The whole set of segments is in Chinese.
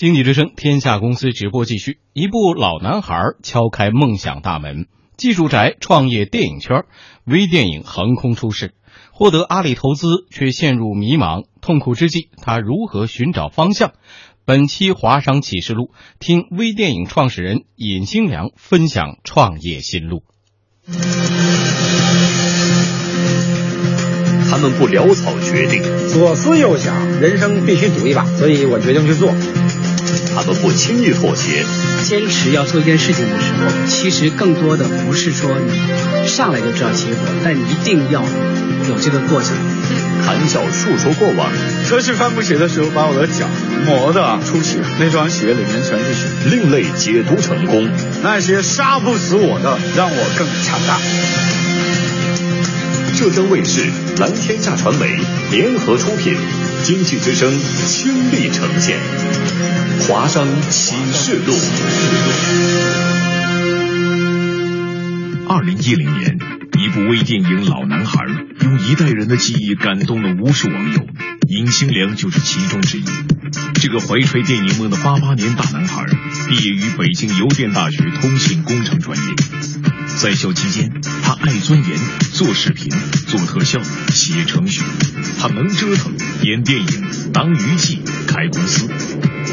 经济之声天下公司直播继续。一部老男孩敲开梦想大门，技术宅创业电影圈，微电影横空出世，获得阿里投资却陷入迷茫痛苦之际，他如何寻找方向？本期华商启示录，听微电影创始人尹星良分享创业心路。他们不潦草决定，左思右想，人生必须赌一把，所以我决定去做。他们不轻易妥协，坚持要做一件事情的时候，其实更多的不是说你上来就知道结果，但一定要有这个过程。谈笑述说过往，车去帆布鞋的时候，把我的脚磨的出血，那双鞋里面全是血。另类解读成功，那些杀不死我的，让我更强大。浙江卫视、蓝天下传媒联合出品，经济之声倾力呈现《华商启示录》。二零一零年，一部微电影《老男孩》用一代人的记忆感动了无数网友，尹星良就是其中之一。这个怀揣电影梦的八八年大男孩，毕业于北京邮电大学通信工程专业。在校期间，他爱钻研，做视频、做特效、写程序。他能折腾，演电影、当娱记、开公司。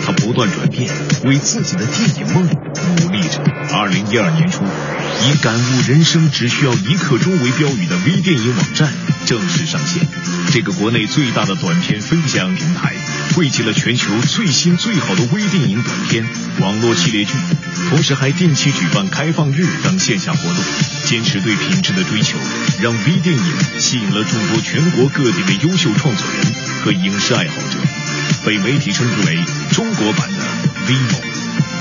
他不断转变，为自己的电影梦努力着。二零一二年初，以“感悟人生只需要一刻钟”为标语的微电影网站正式上线。这个国内最大的短片分享平台，汇集了全球最新最好的微电影短片、网络系列剧。同时还定期举办开放日等线下活动，坚持对品质的追求，让微电影吸引了众多全国各地的优秀创作人和影视爱好者，被媒体称之为中国版的 VIVO，。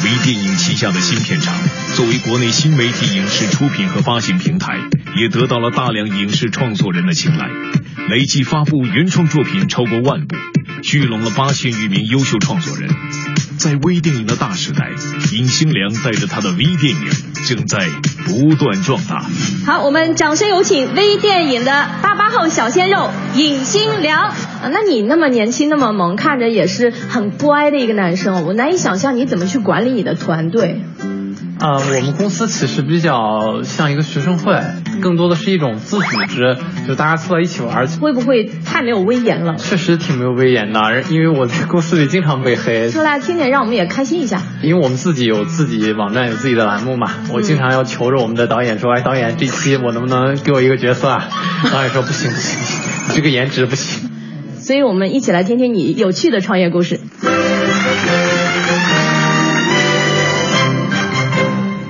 微电影旗下的新片场，作为国内新媒体影视出品和发行平台，也得到了大量影视创作人的青睐，累计发布原创作品超过万部，聚拢了八千余名优秀创作人。在微电影的大时代，尹星良带着他的微电影正在不断壮大。好，我们掌声有请微电影的八八后小鲜肉尹星良。那你那么年轻，那么萌，看着也是很乖的一个男生，我难以想象你怎么去管理你的团队。呃，我们公司其实比较像一个学生会，更多的是一种自组织，就大家凑到一起玩。会不会太没有威严了？确实挺没有威严的，因为我在公司里经常被黑。说来听听，让我们也开心一下。因为我们自己有自己网站，有自己的栏目嘛，我经常要求着我们的导演说：“哎，导演，这期我能不能给我一个角色啊？”导演说：“不行不行，你这个颜值不行。”所以我们一起来听听你有趣的创业故事。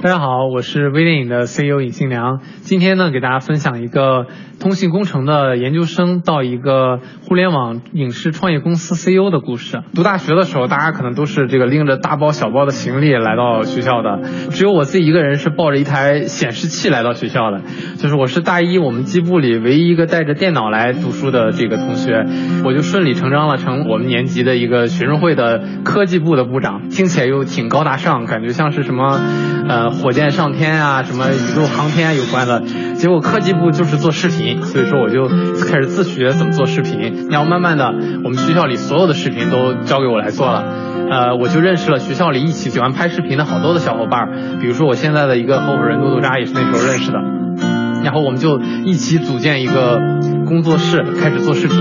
大家好，我是微电影的 CEO 尹新良。今天呢，给大家分享一个通信工程的研究生到一个互联网影视创业公司 CEO 的故事。读大学的时候，大家可能都是这个拎着大包小包的行李来到学校的，只有我自己一个人是抱着一台显示器来到学校的。就是我是大一我们机部里唯一一个带着电脑来读书的这个同学，我就顺理成章了成我们年级的一个学生会的科技部的部长，听起来又挺高大上，感觉像是什么呃。火箭上天啊，什么宇宙航天有关的，结果科技部就是做视频，所以说我就开始自学怎么做视频。然后慢慢的，我们学校里所有的视频都交给我来做了，呃，我就认识了学校里一起喜欢拍视频的好多的小伙伴，比如说我现在的一个合伙人杜杜渣也是那时候认识的，然后我们就一起组建一个工作室，开始做视频。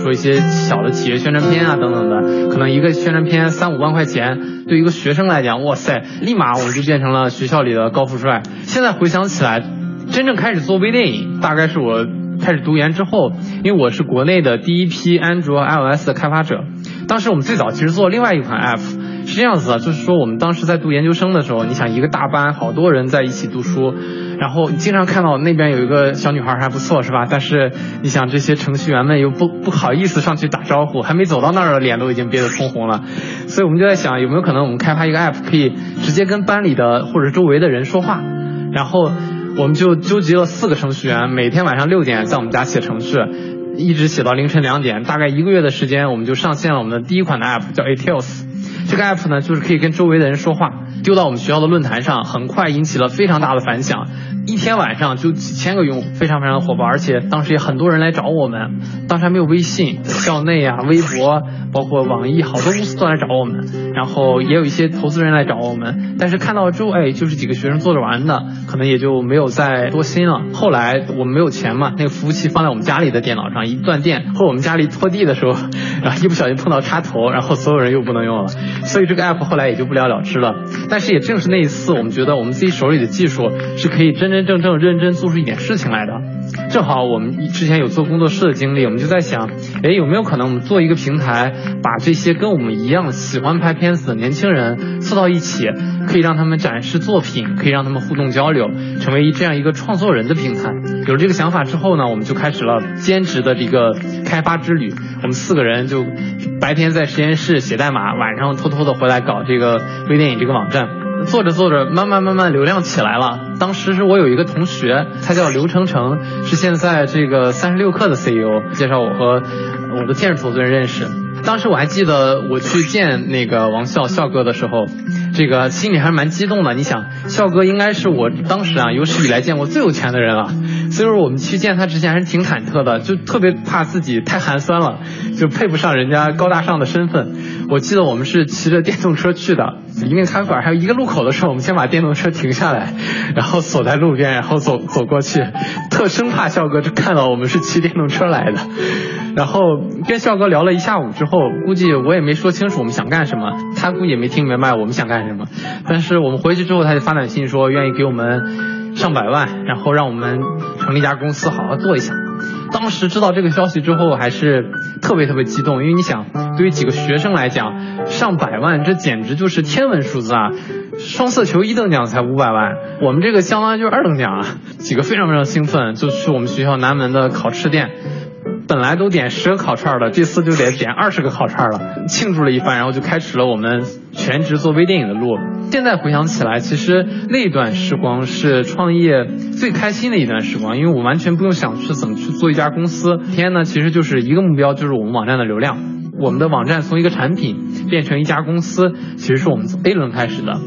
说一些小的企业宣传片啊等等的，可能一个宣传片三五万块钱，对一个学生来讲，哇塞，立马我们就变成了学校里的高富帅。现在回想起来，真正开始做微电影，大概是我开始读研之后，因为我是国内的第一批安卓 iOS 的开发者。当时我们最早其实做另外一款 app，是这样子的，就是说我们当时在读研究生的时候，你想一个大班，好多人在一起读书。然后经常看到那边有一个小女孩还不错是吧？但是你想这些程序员们又不不好意思上去打招呼，还没走到那儿，脸都已经憋得通红了。所以我们就在想，有没有可能我们开发一个 app，可以直接跟班里的或者周围的人说话？然后我们就纠集了四个程序员，每天晚上六点在我们家写程序，一直写到凌晨两点，大概一个月的时间，我们就上线了我们的第一款的 app，叫 A Tales。这个 app 呢，就是可以跟周围的人说话，丢到我们学校的论坛上，很快引起了非常大的反响。一天晚上就几千个用户，非常非常的火爆，而且当时也很多人来找我们。当时还没有微信，校内啊、微博，包括网易，好多公司都来找我们，然后也有一些投资人来找我们。但是看到之后，哎，就是几个学生做着玩的，可能也就没有再多心了。后来我们没有钱嘛，那个服务器放在我们家里的电脑上，一断电，或者我们家里拖地的时候，然后一不小心碰到插头，然后所有人又不能用了，所以这个 app 后来也就不了了之了。但是也正是那一次，我们觉得我们自己手里的技术是可以真真正正认真做出一点事情来的。正好我们之前有做工作室的经历，我们就在想，哎，有没有可能我们做一个平台，把这些跟我们一样喜欢拍片子的年轻人凑到一起，可以让他们展示作品，可以让他们互动交流，成为这样一个创作人的平台。有了这个想法之后呢，我们就开始了兼职的这个开发之旅。我们四个人就白天在实验室写代码，晚上偷偷的回来搞这个微电影这个网站。做着做着，慢慢慢慢流量起来了。当时是我有一个同学，他叫刘成成，是现在这个三十六氪的 CEO，介绍我和我的天使投资人认识。当时我还记得我去见那个王笑笑哥的时候，这个心里还是蛮激动的。你想，笑哥应该是我当时啊有史以来见过最有钱的人了，所以说我们去见他之前还是挺忐忑的，就特别怕自己太寒酸了，就配不上人家高大上的身份。我记得我们是骑着电动车去的，离那咖啡馆还有一个路口的时候，我们先把电动车停下来，然后锁在路边，然后走走过去，特生怕笑哥就看到我们是骑电动车来的。然后跟笑哥聊了一下午之后，估计我也没说清楚我们想干什么，他估计也没听明白我们想干什么。但是我们回去之后，他就发短信说愿意给我们上百万，然后让我们成立一家公司，好好做一下。当时知道这个消息之后，还是特别特别激动，因为你想，对于几个学生来讲，上百万这简直就是天文数字啊！双色球一等奖才五百万，我们这个相当于就是二等奖啊！几个非常非常兴奋，就去我们学校南门的烤翅店。本来都点十个烤串的，这次就得点二十个烤串了，庆祝了一番，然后就开始了我们全职做微电影的路。现在回想起来，其实那段时光是创业最开心的一段时光，因为我完全不用想去怎么去做一家公司，天呢其实就是一个目标，就是我们网站的流量。我们的网站从一个产品变成一家公司，其实是我们从 A 轮开始的。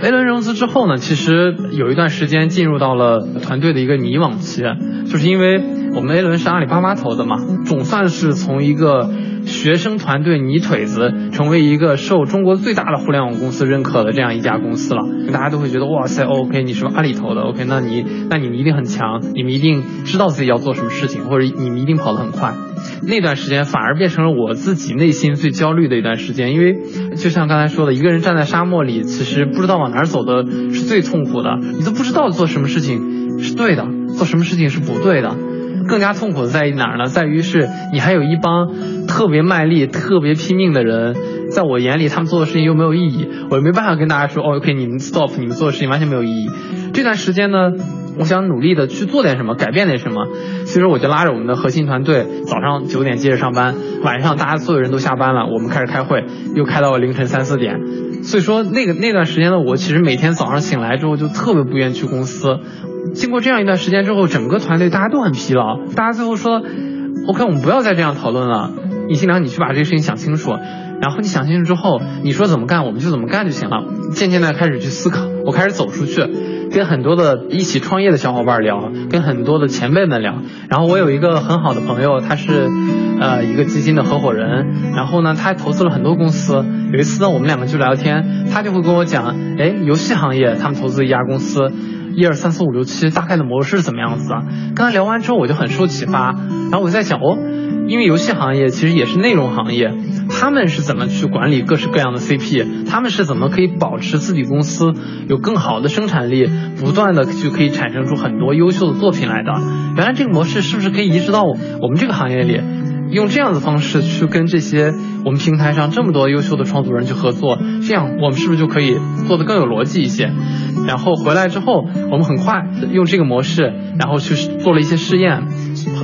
A 轮融资之后呢，其实有一段时间进入到了团队的一个迷惘期，就是因为我们 A 轮是阿里巴巴投的嘛，总算是从一个学生团队泥腿子，成为一个受中国最大的互联网公司认可的这样一家公司了。大家都会觉得哇塞，OK，你是阿里投的，OK，那你那你们一定很强，你们一定知道自己要做什么事情，或者你们一定跑得很快。那段时间反而变成了我自己内心最焦虑的一段时间，因为就像刚才说的，一个人站在沙漠里，其实不知道往哪儿走的是最痛苦的，你都不知道做什么事情是对的，做什么事情是不对的。更加痛苦的在于哪儿呢？在于是你还有一帮特别卖力、特别拼命的人，在我眼里他们做的事情又没有意义，我又没办法跟大家说，OK，你们 stop，你们做的事情完全没有意义。这段时间呢？我想努力的去做点什么，改变点什么。所以说，我就拉着我们的核心团队，早上九点接着上班，晚上大家所有人都下班了，我们开始开会，又开到了凌晨三四点。所以说，那个那段时间呢，我其实每天早上醒来之后就特别不愿意去公司。经过这样一段时间之后，整个团队大家都很疲劳，大家最后说，OK，我们不要再这样讨论了。尹新良，你去把这个事情想清楚。然后你想清楚之后，你说怎么干，我们就怎么干就行了。渐渐的开始去思考，我开始走出去。跟很多的一起创业的小伙伴聊，跟很多的前辈们聊。然后我有一个很好的朋友，他是呃一个基金的合伙人。然后呢，他投资了很多公司。有一次呢，我们两个就聊天，他就会跟我讲，哎，游戏行业他们投资一家公司，一二三四五六七，大概的模式是怎么样子啊？跟他聊完之后，我就很受启发。然后我在想，哦，因为游戏行业其实也是内容行业。他们是怎么去管理各式各样的 CP？他们是怎么可以保持自己公司有更好的生产力，不断的就可以产生出很多优秀的作品来的？原来这个模式是不是可以移植到我们这个行业里，用这样的方式去跟这些我们平台上这么多优秀的创作人去合作？这样我们是不是就可以做得更有逻辑一些？然后回来之后，我们很快用这个模式，然后去做了一些试验，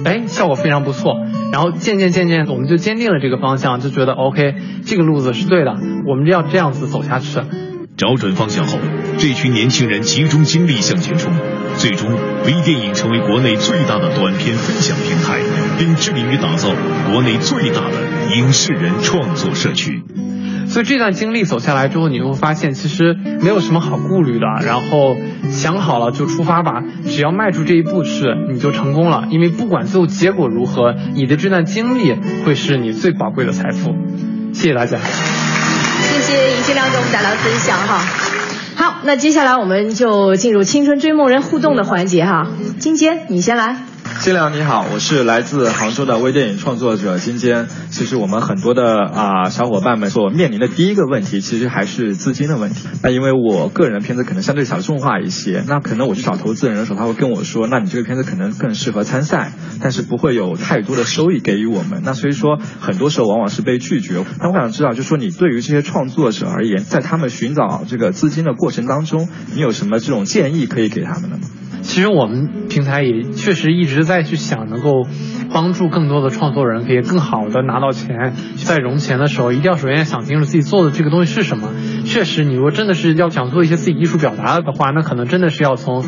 哎，效果非常不错。然后渐渐渐渐，我们就坚定了这个方向，就觉得 OK，这个路子是对的，我们要这样子走下去。找准方向后，这群年轻人集中精力向前冲，最终微电影成为国内最大的短片分享平台，并致力于打造国内最大的影视人创作社区。所以这段经历走下来之后，你会发现其实没有什么好顾虑的，然后想好了就出发吧，只要迈出这一步是你就成功了，因为不管最后结果如何，你的这段经历会是你最宝贵的财富。谢谢大家。谢谢尹新亮给我们带来的分享哈。好，那接下来我们就进入青春追梦人互动的环节哈。金坚，你先来。金良你好，我是来自杭州的微电影创作者金坚。其实我们很多的啊小伙伴们所面临的第一个问题，其实还是资金的问题。那因为我个人的片子可能相对小众化一些，那可能我去找投资人的时候，他会跟我说，那你这个片子可能更适合参赛，但是不会有太多的收益给予我们。那所以说，很多时候往往是被拒绝。那我想知道，就说你对于这些创作者而言，在他们寻找这个资金的过程当中，你有什么这种建议可以给他们的吗？其实我们平台也确实一直在去想，能够帮助更多的创作人可以更好的拿到钱。在融钱的时候，一定要首先想清楚自己做的这个东西是什么。确实，你如果真的是要想做一些自己艺术表达的话，那可能真的是要从。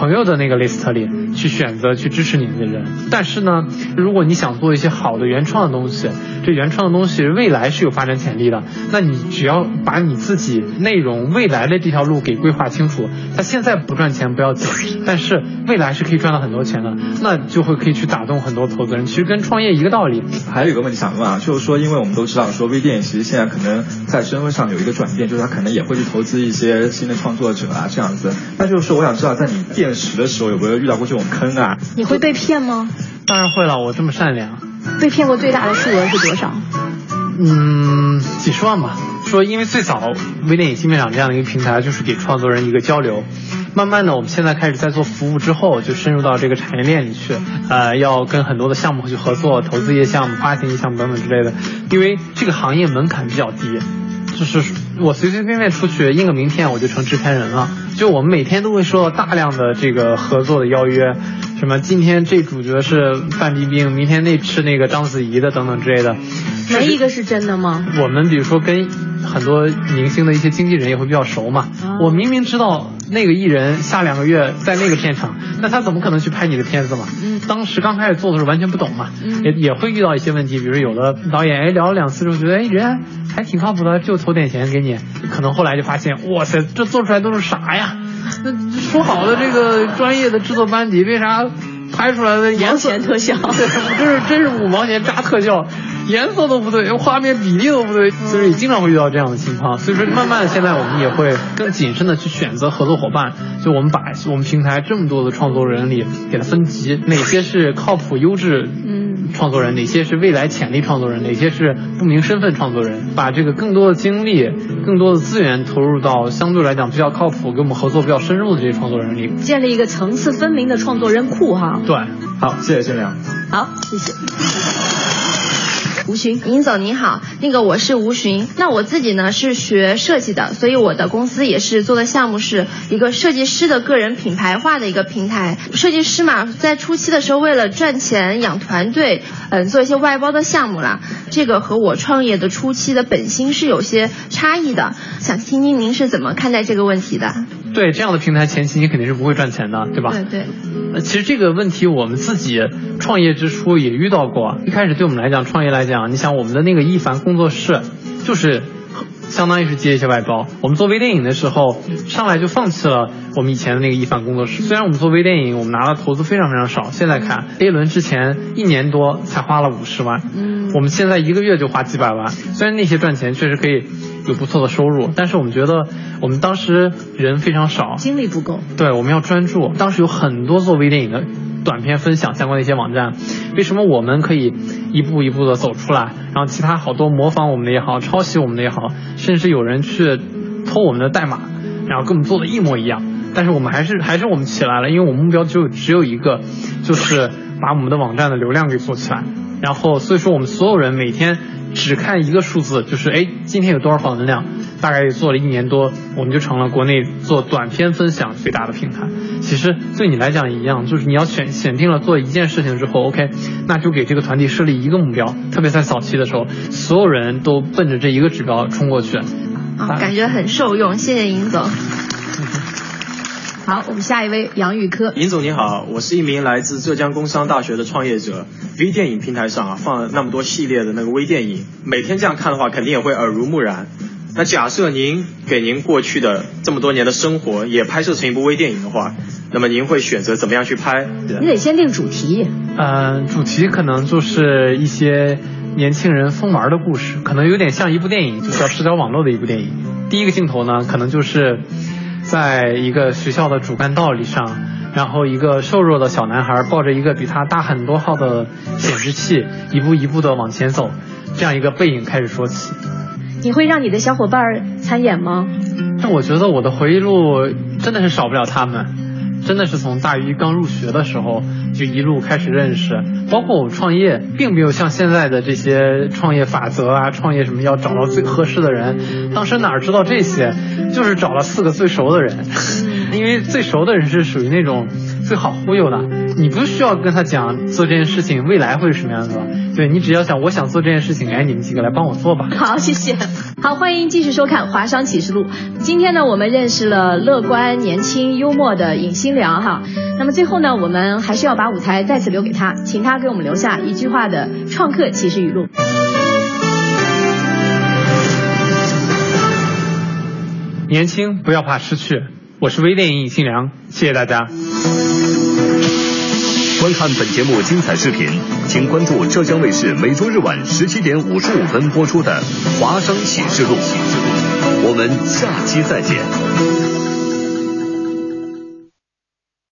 朋友的那个 list 里去选择去支持你们的人，但是呢，如果你想做一些好的原创的东西，这原创的东西未来是有发展潜力的，那你只要把你自己内容未来的这条路给规划清楚，它现在不赚钱不要紧，但是未来是可以赚到很多钱的，那就会可以去打动很多投资人。其实跟创业一个道理。还有一个问题想问啊，就是说，因为我们都知道说微电影其实现在可能在身份上有一个转变，就是他可能也会去投资一些新的创作者啊这样子。那就是说，我想知道在你电实的时候有没有遇到过这种坑啊？你会被骗吗？当然会了，我这么善良。被骗过最大的数额是多少？嗯，几十万吧。说因为最早微电影新片场这样的一个平台，就是给创作人一个交流。慢慢的，我们现在开始在做服务之后，就深入到这个产业链里去，呃，要跟很多的项目去合作，投资一些项目、发行一些项目等等之类的。因为这个行业门槛比较低，就是我随随便便出去印个名片，我就成制片人了。就我们每天都会收到大量的这个合作的邀约，什么今天这主角是范冰冰，明天那是那个章子怡的等等之类的。没一个是真的吗？我们比如说跟很多明星的一些经纪人也会比较熟嘛。我明明知道那个艺人下两个月在那个片场，那他怎么可能去拍你的片子嘛？嗯。当时刚开始做的时候完全不懂嘛，嗯也也会遇到一些问题，比如有的导演哎聊了两次之后觉得哎人还挺靠谱的，就投点钱给你，可能后来就发现哇塞这做出来都是啥呀？那说好的这个专业的制作班底为啥拍出来的颜色 毛钱特效 对，真是真是五毛钱扎特效。颜色都不对，画面比例都不对，就是也经常会遇到这样的情况。所以说，慢慢的现在我们也会更谨慎的去选择合作伙伴。就我们把我们平台这么多的创作人里，给它分级，哪些是靠谱优质嗯创作人，哪些是未来潜力创作人，哪些是不明身份创作人，把这个更多的精力、更多的资源投入到相对来讲比较靠谱、跟我们合作比较深入的这些创作人里。建立一个层次分明的创作人库哈。对，好，谢谢金良。好，谢谢。吴洵，尹总您好，那个我是吴洵，那我自己呢是学设计的，所以我的公司也是做的项目是一个设计师的个人品牌化的一个平台。设计师嘛，在初期的时候为了赚钱养团队，嗯，做一些外包的项目啦，这个和我创业的初期的本心是有些差异的，想听听您是怎么看待这个问题的？对这样的平台，前期你肯定是不会赚钱的，对吧？对对。呃，其实这个问题我们自己创业之初也遇到过。一开始对我们来讲，创业来讲，你想我们的那个一凡工作室，就是相当于是接一些外包。我们做微电影的时候，上来就放弃了我们以前的那个一凡工作室。虽然我们做微电影，我们拿的投资非常非常少，现在看 A 轮之前一年多才花了五十万，嗯，我们现在一个月就花几百万。虽然那些赚钱确实可以有不错的收入，但是我们觉得我们当时人非常少，精力不够。对，我们要专注。当时有很多做微电影的短片分享相关的一些网站，为什么我们可以一步一步的走出来？然后其他好多模仿我们的也好，抄袭我们的也好，甚至有人去偷我们的代码，然后跟我们做的一模一样。但是我们还是还是我们起来了，因为我们目标只有只有一个，就是把我们的网站的流量给做起来。然后所以说我们所有人每天只看一个数字，就是哎今天有多少访问量。大概做了一年多，我们就成了国内做短片分享最大的平台。其实对你来讲一样，就是你要选选定了做一件事情之后，OK，那就给这个团体设立一个目标。特别在早期的时候，所有人都奔着这一个指标冲过去。啊，感觉很受用，谢谢尹总。好，我们下一位杨宇科。尹总你好，我是一名来自浙江工商大学的创业者。微电影平台上啊放了那么多系列的那个微电影，每天这样看的话，肯定也会耳濡目染。那假设您给您过去的这么多年的生活也拍摄成一部微电影的话，那么您会选择怎么样去拍？你得先定主题。嗯，主题可能就是一些年轻人疯玩的故事，可能有点像一部电影，就叫社交网络的一部电影。第一个镜头呢，可能就是在一个学校的主干道里上，然后一个瘦弱的小男孩抱着一个比他大很多号的显示器，一步一步的往前走，这样一个背影开始说起。你会让你的小伙伴参演吗？但我觉得我的回忆录真的是少不了他们，真的是从大一刚入学的时候就一路开始认识，包括我创业，并没有像现在的这些创业法则啊，创业什么要找到最合适的人，当时哪知道这些，就是找了四个最熟的人，因为最熟的人是属于那种最好忽悠的，你不需要跟他讲做这件事情未来会是什么样子。对你只要想，我想做这件事情，哎，你们几个来帮我做吧。好，谢谢。好，欢迎继续收看《华商启示录》。今天呢，我们认识了乐观、年轻、幽默的尹新良哈。那么最后呢，我们还是要把舞台再次留给他，请他给我们留下一句话的创客启示语录。年轻，不要怕失去。我是微电影尹新良，谢谢大家。观看本节目精彩视频，请关注浙江卫视每周日晚十七点五十五分播出的《华商启示录》。我们下期再见。